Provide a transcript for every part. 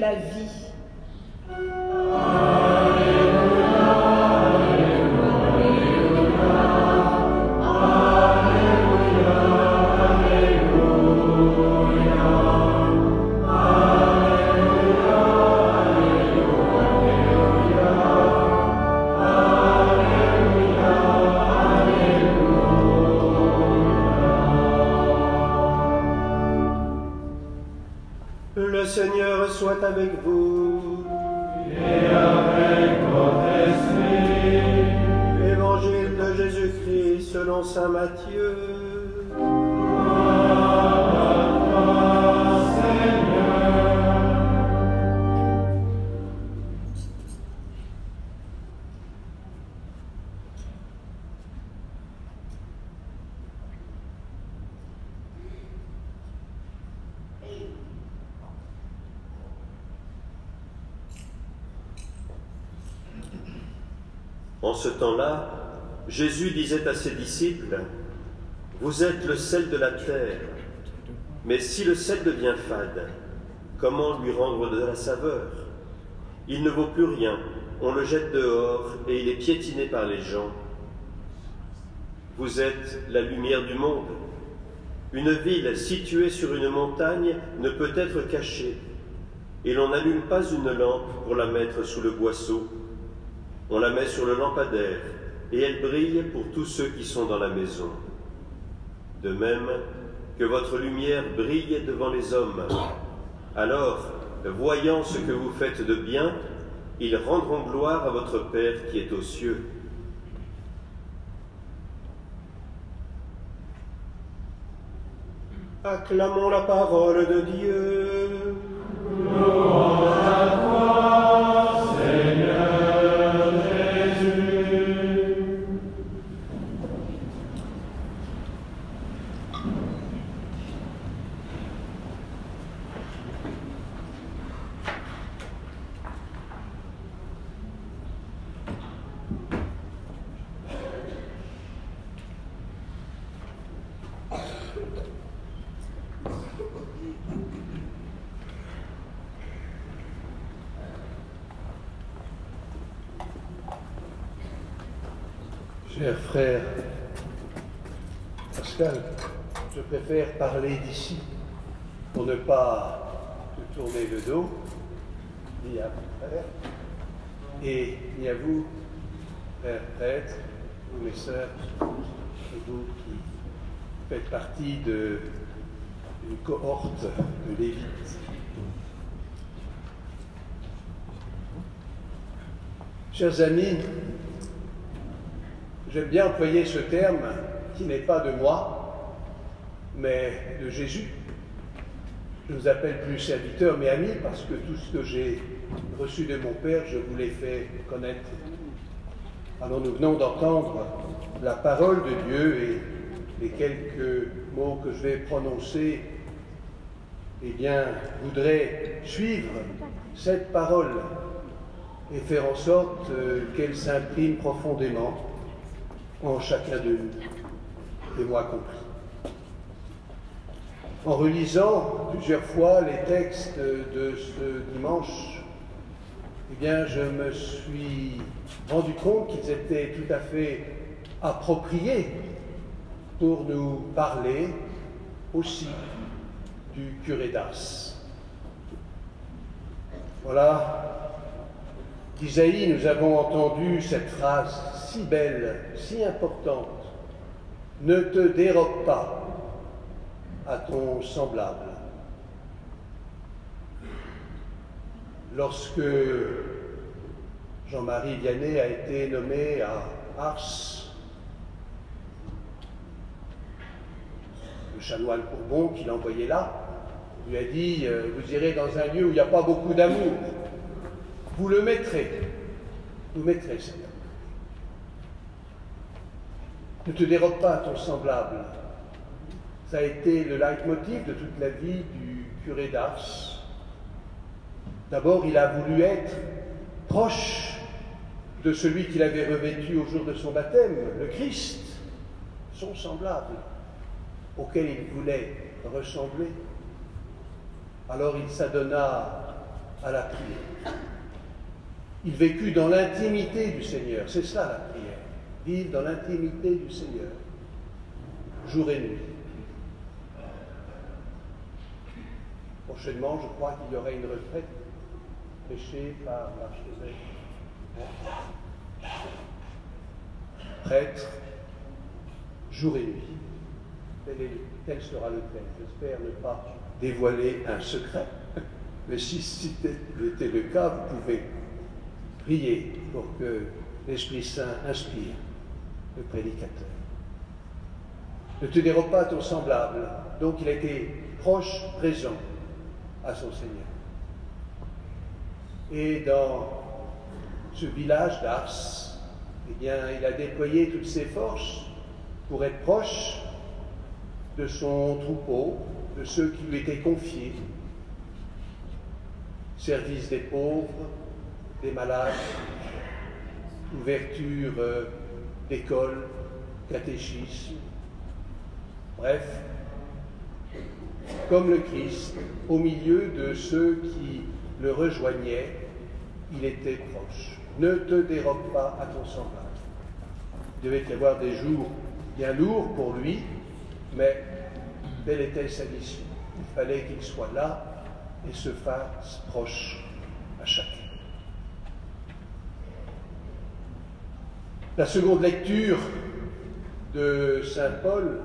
la vie. Le Seigneur soit avec vous. Et avec votre esprit. Évangile de Jésus-Christ selon Saint Matthieu. En ce temps-là, Jésus disait à ses disciples, Vous êtes le sel de la terre, mais si le sel devient fade, comment lui rendre de la saveur? Il ne vaut plus rien, on le jette dehors et il est piétiné par les gens. Vous êtes la lumière du monde. Une ville située sur une montagne ne peut être cachée, et l'on n'allume pas une lampe pour la mettre sous le boisseau on la met sur le lampadaire et elle brille pour tous ceux qui sont dans la maison. De même que votre lumière brille devant les hommes. Alors, voyant ce que vous faites de bien, ils rendront gloire à votre Père qui est aux cieux. Acclamons la parole de Dieu. Cher frère Pascal, je préfère parler d'ici pour ne pas te tourner le dos, ni à mon frère, et ni à vous, frères prêtres, ou mes sœurs, vous qui faites partie d'une cohorte de Lévites. Chers amis, J'aime bien employer ce terme qui n'est pas de moi, mais de Jésus. Je ne vous appelle plus serviteur, mais ami, parce que tout ce que j'ai reçu de mon Père, je vous l'ai fait connaître. Alors nous venons d'entendre la parole de Dieu et les quelques mots que je vais prononcer, eh bien, voudraient suivre cette parole et faire en sorte euh, qu'elle s'imprime profondément en chacun de nous, et moi compris. En relisant plusieurs fois les textes de ce dimanche, eh bien, je me suis rendu compte qu'ils étaient tout à fait appropriés pour nous parler aussi du curé d'Ars. Voilà, d'Isaïe, nous avons entendu cette phrase si belle, si importante. Ne te dérobe pas à ton semblable. Lorsque Jean-Marie Vianney a été nommé à Ars, le chanoine Courbon qui l'a envoyé là, lui a dit euh, Vous irez dans un lieu où il n'y a pas beaucoup d'amour. Vous le mettrez. Vous mettrez, Seigneur. Ne te dérobe pas ton semblable. Ça a été le leitmotiv de toute la vie du curé d'Ars. D'abord, il a voulu être proche de celui qu'il avait revêtu au jour de son baptême, le Christ, son semblable, auquel il voulait ressembler. Alors il s'adonna à la prière. Il vécut dans l'intimité du Seigneur. C'est cela la prière. Vivre dans l'intimité du Seigneur, jour et nuit. Prochainement, je crois qu'il y aurait une retraite prêchée par l'archevêque. Prêtre, jour et nuit. Tel, tel sera le thème. J'espère ne pas dévoiler un secret, mais si c'était le cas, vous pouvez prier pour que l'Esprit Saint inspire prédicateur. Ne te dérobe pas ton semblable. Donc il a été proche, présent à son Seigneur. Et dans ce village d'Ars, eh bien, il a déployé toutes ses forces pour être proche de son troupeau, de ceux qui lui étaient confiés, service des pauvres, des malades, ouverture d'écoles, catéchisme, bref, comme le Christ, au milieu de ceux qui le rejoignaient, il était proche. Ne te dérobe pas à ton semblable. Il devait y avoir des jours bien lourds pour lui, mais telle était sa mission. Il fallait qu'il soit là et se fasse proche à chacun. La seconde lecture de Saint Paul,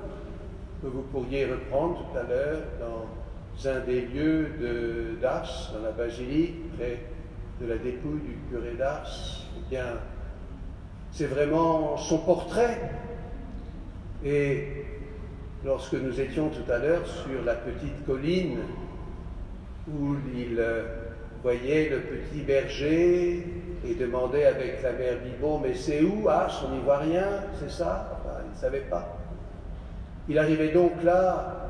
que vous pourriez reprendre tout à l'heure dans un des lieux de d'Ars, dans la basilique, près de la dépouille du curé d'Ars, eh bien, c'est vraiment son portrait. Et lorsque nous étions tout à l'heure sur la petite colline où il voyait le petit berger et demandait avec la mère Bibon, mais c'est où Ah, on n'y voit rien, c'est ça? Il ne savait pas. Il arrivait donc là,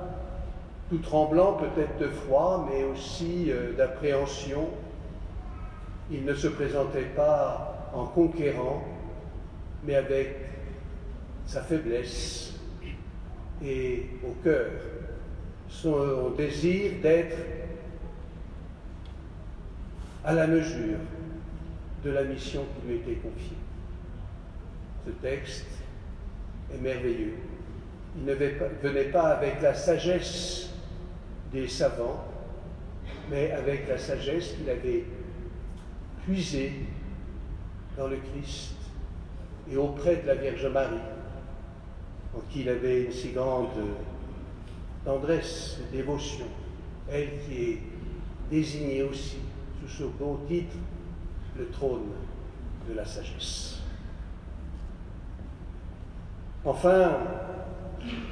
tout tremblant, peut-être de froid, mais aussi euh, d'appréhension. Il ne se présentait pas en conquérant, mais avec sa faiblesse et au cœur son désir d'être à la mesure de la mission qui lui était confiée. Ce texte est merveilleux. Il ne venait pas avec la sagesse des savants, mais avec la sagesse qu'il avait puisée dans le Christ et auprès de la Vierge Marie, en qui il avait une si grande tendresse, dévotion, elle qui est désignée aussi ce beau titre, le trône de la sagesse. Enfin,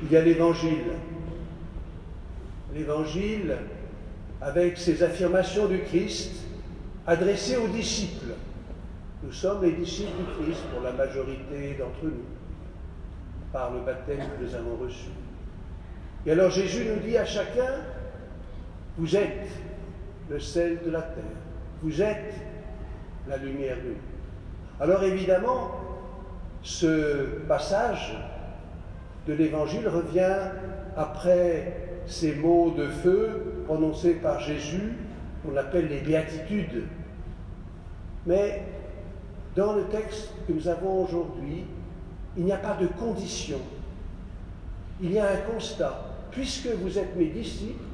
il y a l'Évangile. L'Évangile avec ses affirmations du Christ adressées aux disciples. Nous sommes les disciples du Christ pour la majorité d'entre nous, par le baptême que nous avons reçu. Et alors Jésus nous dit à chacun, vous êtes le sel de la terre, vous êtes la lumière de. Alors évidemment, ce passage de l'Évangile revient après ces mots de feu prononcés par Jésus, qu'on appelle les béatitudes. Mais dans le texte que nous avons aujourd'hui, il n'y a pas de condition. Il y a un constat. Puisque vous êtes mes disciples,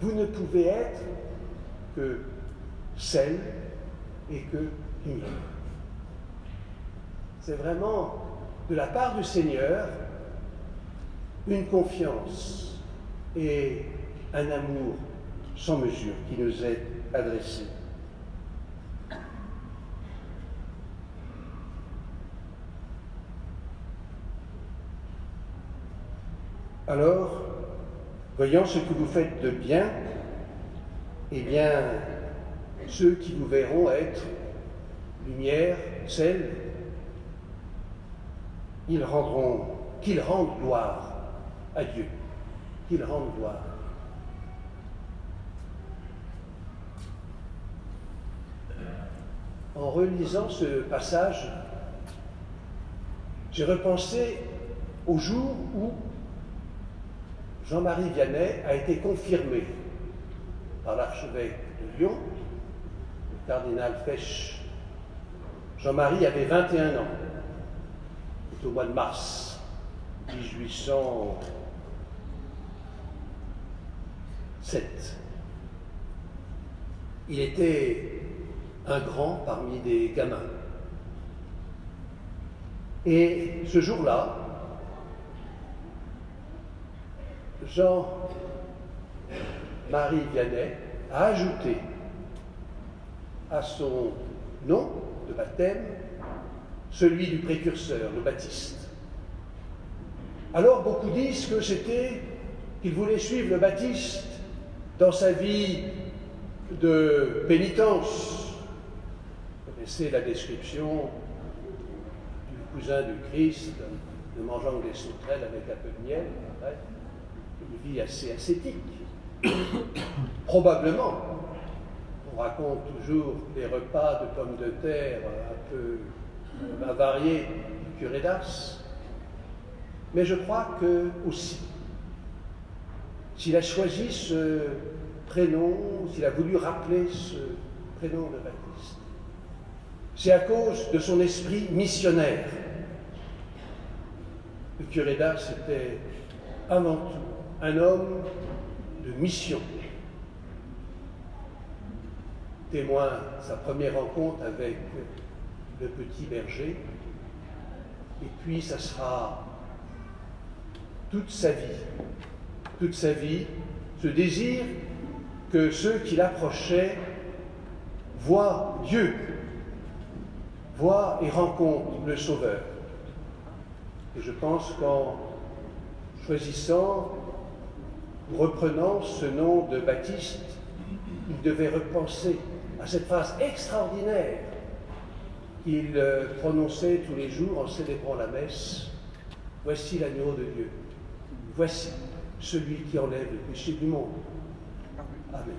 vous ne pouvez être que sel et que lumière. C'est vraiment de la part du Seigneur une confiance et un amour sans mesure qui nous est adressé. Alors, voyant ce que vous faites de bien, eh bien, ceux qui vous verront être lumière, sel, ils rendront, qu'ils rendent gloire à Dieu, qu'ils rendent gloire. En relisant ce passage, j'ai repensé au jour où Jean-Marie Vianney a été confirmé par l'archevêque de Lyon, cardinal Fesch. Jean-Marie avait 21 ans. C'est au mois de mars 1807. Il était un grand parmi des gamins. Et ce jour-là, Jean-Marie Vianney a ajouté à son nom de baptême celui du précurseur, le baptiste. Alors beaucoup disent que c'était qu'il voulait suivre le baptiste dans sa vie de pénitence. Vous connaissez la description du cousin du Christ, de mangeant des sauterelles avec un peu de miel, une vie assez ascétique. Probablement, raconte toujours des repas de pommes de terre un peu avariés du curé d'Ars, mais je crois que aussi, s'il a choisi ce prénom, s'il a voulu rappeler ce prénom de Baptiste, c'est à cause de son esprit missionnaire. Le curé d'Ars était avant tout un homme de mission. Témoin sa première rencontre avec le petit berger, et puis ça sera toute sa vie, toute sa vie, ce désir que ceux qui l'approchaient voient Dieu, voient et rencontrent le Sauveur. Et je pense qu'en choisissant, reprenant ce nom de Baptiste, il devait repenser à cette phrase extraordinaire qu'il euh, prononçait tous les jours en célébrant la messe. Voici l'agneau de Dieu. Voici celui qui enlève le péché du monde. Amen.